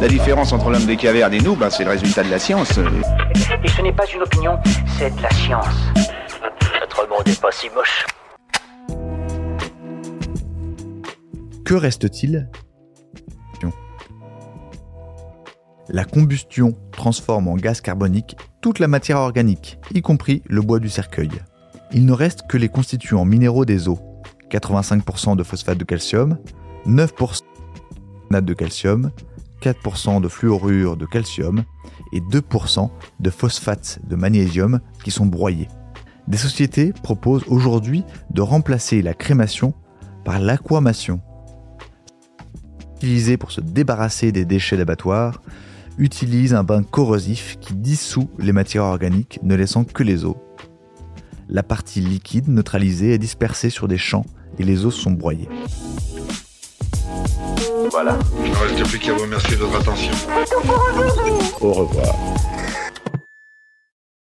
La différence entre l'homme des cavernes et nous, ben, c'est le résultat de la science. Et ce n'est pas une opinion, c'est de la science. Notre monde n'est pas si moche. Que reste-t-il La combustion transforme en gaz carbonique toute la matière organique, y compris le bois du cercueil. Il ne reste que les constituants minéraux des eaux. 85% de phosphate de calcium, 9% de de calcium, 4% de fluorure de calcium et 2% de phosphate de magnésium qui sont broyés. Des sociétés proposent aujourd'hui de remplacer la crémation par l'aquamation. Utilisée pour se débarrasser des déchets d'abattoirs, utilise un bain corrosif qui dissout les matières organiques, ne laissant que les eaux. La partie liquide neutralisée est dispersée sur des champs et les os sont broyés. Voilà. Il ne reste plus qu'à vous remercier de votre attention. Au revoir.